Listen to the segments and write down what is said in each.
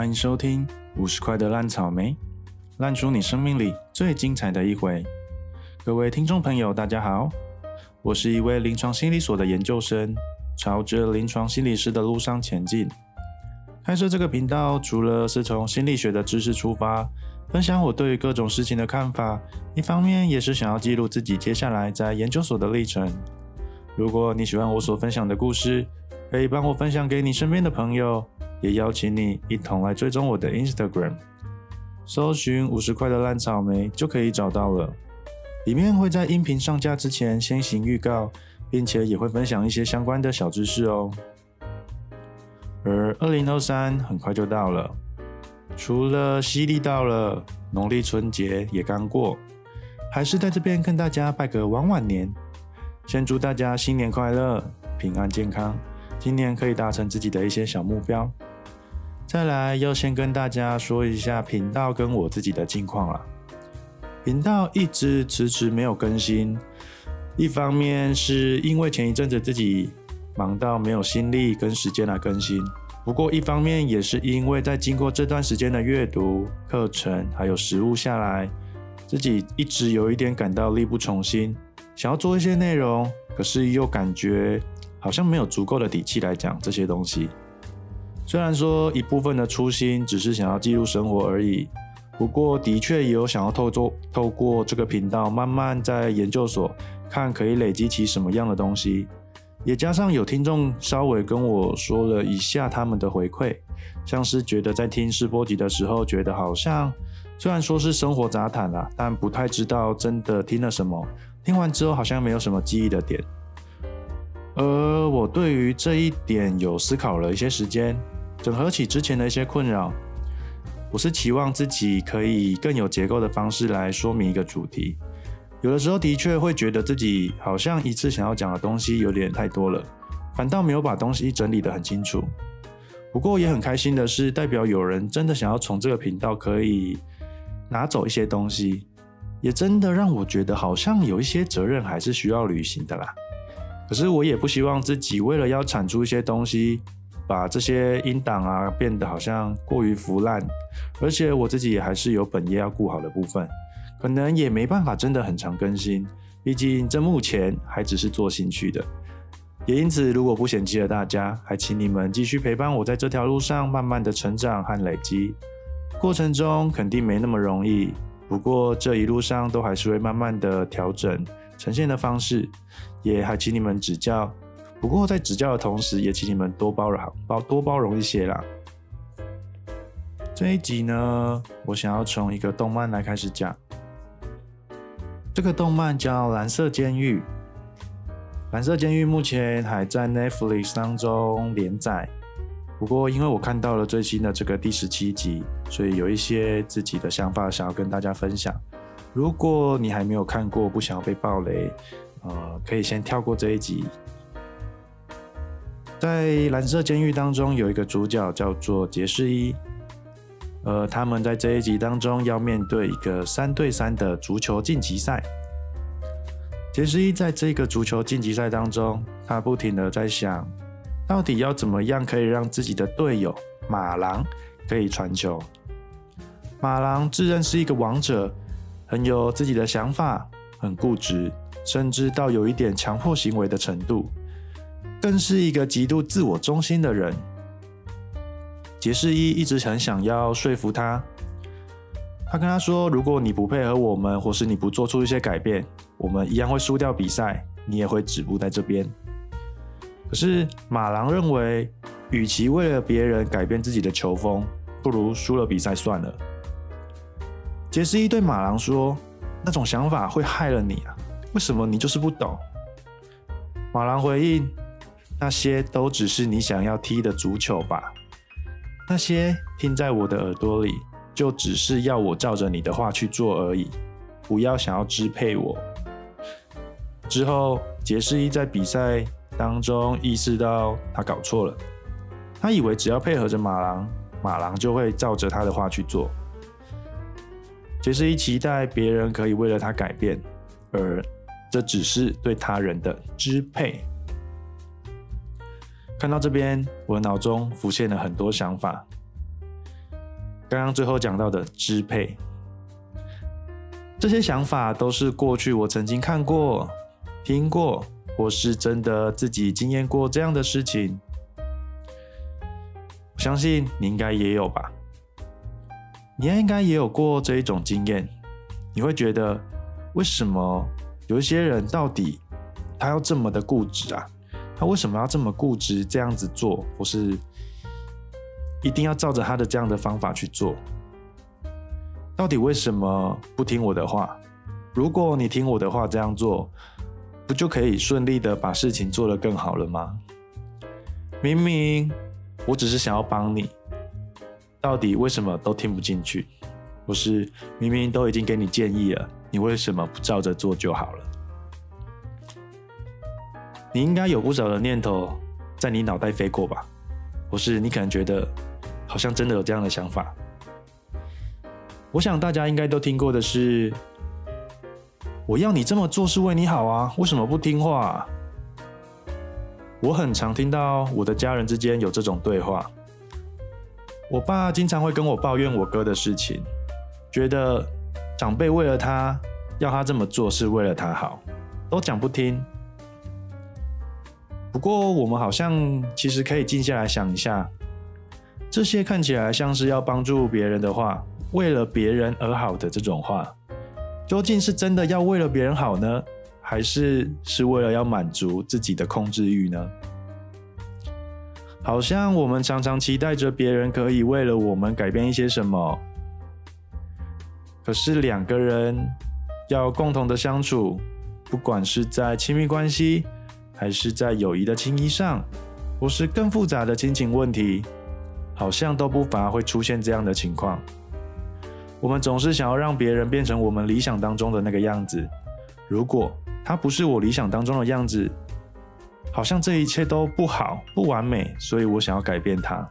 欢迎收听五十块的烂草莓，烂出你生命里最精彩的一回。各位听众朋友，大家好，我是一位临床心理所的研究生，朝着临床心理师的路上前进。开设这个频道，除了是从心理学的知识出发，分享我对于各种事情的看法，一方面也是想要记录自己接下来在研究所的历程。如果你喜欢我所分享的故事，可以帮我分享给你身边的朋友，也邀请你一同来追踪我的 Instagram，搜寻五十块的烂草莓就可以找到了。里面会在音频上架之前先行预告，并且也会分享一些相关的小知识哦。而二零二三很快就到了，除了西历到了，农历春节也刚过，还是在这边跟大家拜个晚晚年，先祝大家新年快乐，平安健康。今年可以达成自己的一些小目标。再来要先跟大家说一下频道跟我自己的近况了。频道一直迟迟没有更新，一方面是因为前一阵子自己忙到没有心力跟时间来更新，不过一方面也是因为在经过这段时间的阅读课程还有实物下来，自己一直有一点感到力不从心，想要做一些内容，可是又感觉。好像没有足够的底气来讲这些东西。虽然说一部分的初心只是想要记录生活而已，不过的确也有想要透过透过这个频道，慢慢在研究所看可以累积起什么样的东西。也加上有听众稍微跟我说了一下他们的回馈，像是觉得在听试播集的时候，觉得好像虽然说是生活杂谈啦，但不太知道真的听了什么。听完之后好像没有什么记忆的点。而我对于这一点有思考了一些时间，整合起之前的一些困扰，我是期望自己可以更有结构的方式来说明一个主题。有的时候的确会觉得自己好像一次想要讲的东西有点太多了，反倒没有把东西整理得很清楚。不过也很开心的是，代表有人真的想要从这个频道可以拿走一些东西，也真的让我觉得好像有一些责任还是需要履行的啦。可是我也不希望自己为了要产出一些东西，把这些音档啊变得好像过于腐烂，而且我自己也还是有本业要顾好的部分，可能也没办法真的很常更新，毕竟这目前还只是做兴趣的。也因此，如果不嫌弃了大家，还请你们继续陪伴我在这条路上慢慢的成长和累积，过程中肯定没那么容易，不过这一路上都还是会慢慢的调整。呈现的方式，也还请你们指教。不过在指教的同时，也请你们多包容，包多包容一些啦。这一集呢，我想要从一个动漫来开始讲。这个动漫叫《蓝色监狱》。《蓝色监狱》目前还在 Netflix 当中连载。不过因为我看到了最新的这个第十七集，所以有一些自己的想法想要跟大家分享。如果你还没有看过，不想要被暴雷，呃，可以先跳过这一集。在蓝色监狱当中，有一个主角叫做杰士伊，呃，他们在这一集当中要面对一个三对三的足球晋级赛。杰士伊在这个足球晋级赛当中，他不停的在想，到底要怎么样可以让自己的队友马郎可以传球。马郎自认是一个王者。很有自己的想法，很固执，甚至到有一点强迫行为的程度，更是一个极度自我中心的人。杰士伊一直很想要说服他，他跟他说：“如果你不配合我们，或是你不做出一些改变，我们一样会输掉比赛，你也会止步在这边。”可是马郎认为，与其为了别人改变自己的球风，不如输了比赛算了。杰斯伊对马郎说：“那种想法会害了你啊！为什么你就是不懂？”马郎回应：“那些都只是你想要踢的足球吧？那些听在我的耳朵里，就只是要我照着你的话去做而已，不要想要支配我。”之后，杰士一在比赛当中意识到他搞错了，他以为只要配合着马郎，马郎就会照着他的话去做。杰士一期待别人可以为了他改变，而这只是对他人的支配。看到这边，我脑中浮现了很多想法。刚刚最后讲到的支配，这些想法都是过去我曾经看过、听过，或是真的自己经验过这样的事情。我相信你应该也有吧？你应该也有过这一种经验。你会觉得，为什么有一些人到底他要这么的固执啊？他为什么要这么固执这样子做，或是？一定要照着他的这样的方法去做。到底为什么不听我的话？如果你听我的话这样做，不就可以顺利的把事情做得更好了吗？明明我只是想要帮你，到底为什么都听不进去？不是明明都已经给你建议了，你为什么不照着做就好了？你应该有不少的念头在你脑袋飞过吧？不是你可能觉得。好像真的有这样的想法。我想大家应该都听过的是：“我要你这么做是为你好啊，为什么不听话？”我很常听到我的家人之间有这种对话。我爸经常会跟我抱怨我哥的事情，觉得长辈为了他要他这么做是为了他好，都讲不听。不过我们好像其实可以静下来想一下。这些看起来像是要帮助别人的话，为了别人而好的这种话，究竟是真的要为了别人好呢，还是是为了要满足自己的控制欲呢？好像我们常常期待着别人可以为了我们改变一些什么，可是两个人要共同的相处，不管是在亲密关系，还是在友谊的情谊上，或是更复杂的亲情问题。好像都不乏会出现这样的情况。我们总是想要让别人变成我们理想当中的那个样子。如果他不是我理想当中的样子，好像这一切都不好、不完美，所以我想要改变他。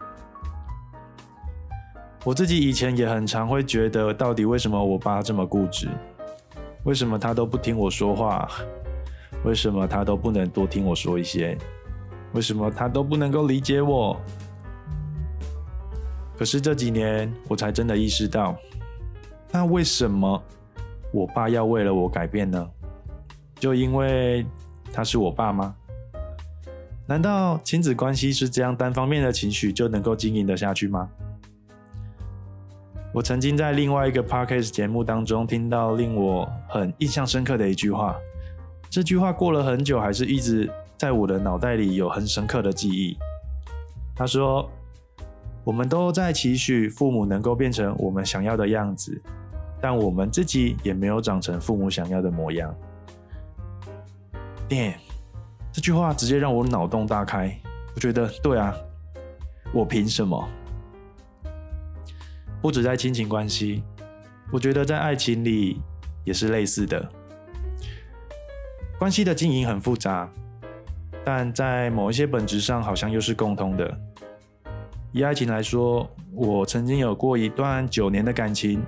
我自己以前也很常会觉得，到底为什么我爸这么固执？为什么他都不听我说话？为什么他都不能多听我说一些？为什么他都不能够理解我？可是这几年，我才真的意识到，那为什么我爸要为了我改变呢？就因为他是我爸吗？难道亲子关系是这样单方面的情绪就能够经营得下去吗？我曾经在另外一个 podcast 节目当中听到令我很印象深刻的一句话，这句话过了很久，还是一直在我的脑袋里有很深刻的记忆。他说。我们都在期许父母能够变成我们想要的样子，但我们自己也没有长成父母想要的模样。耶，这句话直接让我脑洞大开。我觉得，对啊，我凭什么？不止在亲情关系，我觉得在爱情里也是类似的。关系的经营很复杂，但在某一些本质上，好像又是共通的。以爱情来说，我曾经有过一段九年的感情，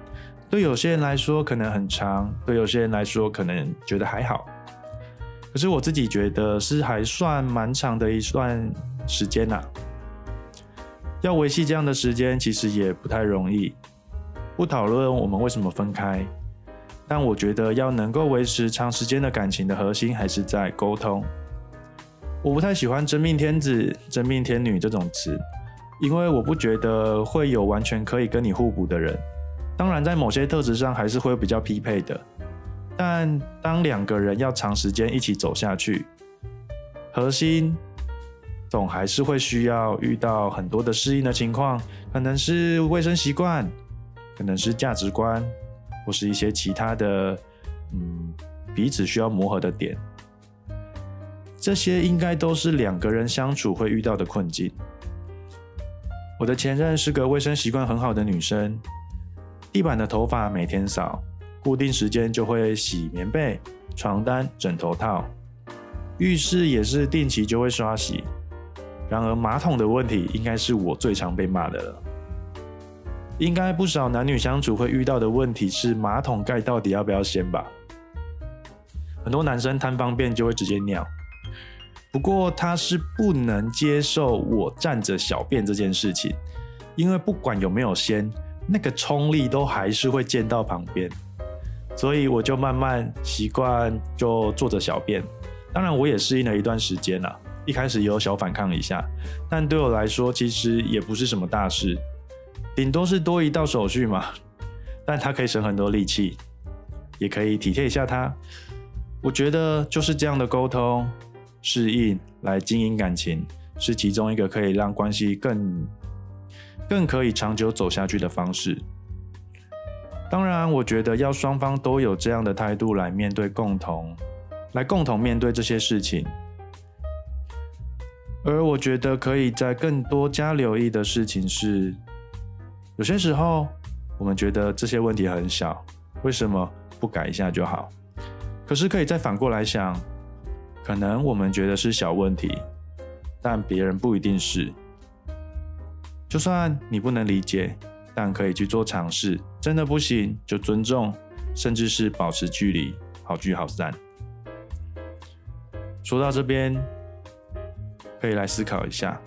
对有些人来说可能很长，对有些人来说可能觉得还好。可是我自己觉得是还算蛮长的一段时间呐。要维系这样的时间，其实也不太容易。不讨论我们为什么分开，但我觉得要能够维持长时间的感情的核心还是在沟通。我不太喜欢“真命天子”“真命天女”这种词。因为我不觉得会有完全可以跟你互补的人，当然在某些特质上还是会比较匹配的。但当两个人要长时间一起走下去，核心总还是会需要遇到很多的适应的情况，可能是卫生习惯，可能是价值观，或是一些其他的，嗯，彼此需要磨合的点。这些应该都是两个人相处会遇到的困境。我的前任是个卫生习惯很好的女生，地板的头发每天扫，固定时间就会洗棉被、床单、枕头套，浴室也是定期就会刷洗。然而马桶的问题应该是我最常被骂的了。应该不少男女相处会遇到的问题是马桶盖到底要不要掀吧？很多男生贪方便就会直接尿。不过他是不能接受我站着小便这件事情，因为不管有没有先，那个冲力都还是会溅到旁边，所以我就慢慢习惯就坐着小便。当然，我也适应了一段时间了，一开始也有小反抗一下，但对我来说其实也不是什么大事，顶多是多一道手续嘛。但它可以省很多力气，也可以体贴一下他。我觉得就是这样的沟通、适应来经营感情，是其中一个可以让关系更、更可以长久走下去的方式。当然，我觉得要双方都有这样的态度来面对共同、来共同面对这些事情。而我觉得可以在更多加留意的事情是，有些时候我们觉得这些问题很小，为什么不改一下就好？可是可以再反过来想，可能我们觉得是小问题，但别人不一定是。就算你不能理解，但可以去做尝试。真的不行，就尊重，甚至是保持距离，好聚好散。说到这边，可以来思考一下：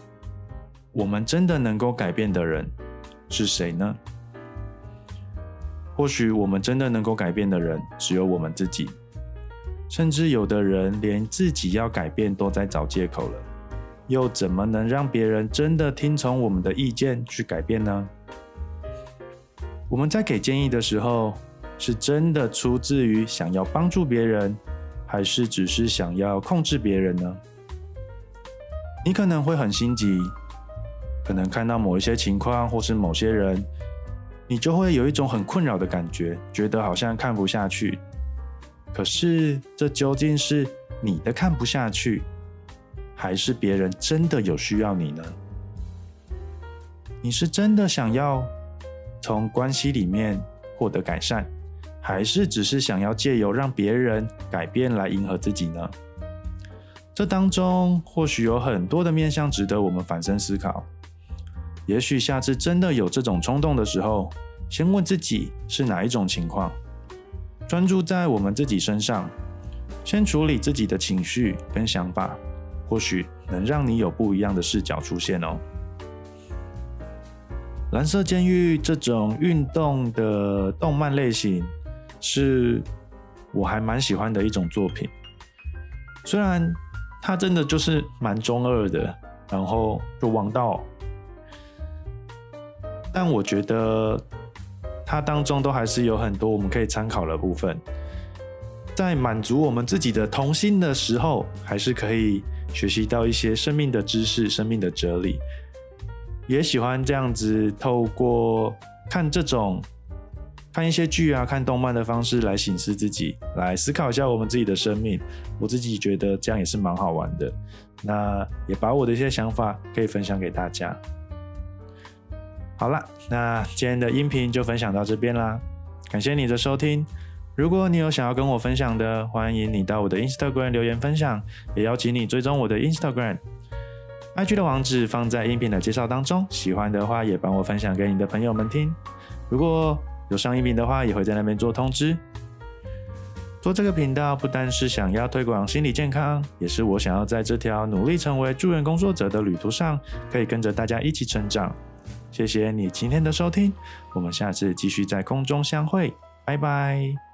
我们真的能够改变的人是谁呢？或许我们真的能够改变的人，只有我们自己。甚至有的人连自己要改变都在找借口了，又怎么能让别人真的听从我们的意见去改变呢？我们在给建议的时候，是真的出自于想要帮助别人，还是只是想要控制别人呢？你可能会很心急，可能看到某一些情况或是某些人，你就会有一种很困扰的感觉，觉得好像看不下去。可是，这究竟是你的看不下去，还是别人真的有需要你呢？你是真的想要从关系里面获得改善，还是只是想要借由让别人改变来迎合自己呢？这当中或许有很多的面向值得我们反身思考。也许下次真的有这种冲动的时候，先问自己是哪一种情况。专注在我们自己身上，先处理自己的情绪跟想法，或许能让你有不一样的视角出现哦。蓝色监狱这种运动的动漫类型，是我还蛮喜欢的一种作品。虽然他真的就是蛮中二的，然后就王道，但我觉得。他当中都还是有很多我们可以参考的部分，在满足我们自己的童心的时候，还是可以学习到一些生命的知识、生命的哲理。也喜欢这样子透过看这种看一些剧啊、看动漫的方式来醒思自己，来思考一下我们自己的生命。我自己觉得这样也是蛮好玩的。那也把我的一些想法可以分享给大家。好了，那今天的音频就分享到这边啦，感谢你的收听。如果你有想要跟我分享的，欢迎你到我的 Instagram 留言分享，也邀请你追踪我的 Instagram，IG 的网址放在音频的介绍当中。喜欢的话也帮我分享给你的朋友们听。如果有上一名的话，也会在那边做通知。做这个频道不单是想要推广心理健康，也是我想要在这条努力成为助人工作者的旅途上，可以跟着大家一起成长。谢谢你今天的收听，我们下次继续在空中相会，拜拜。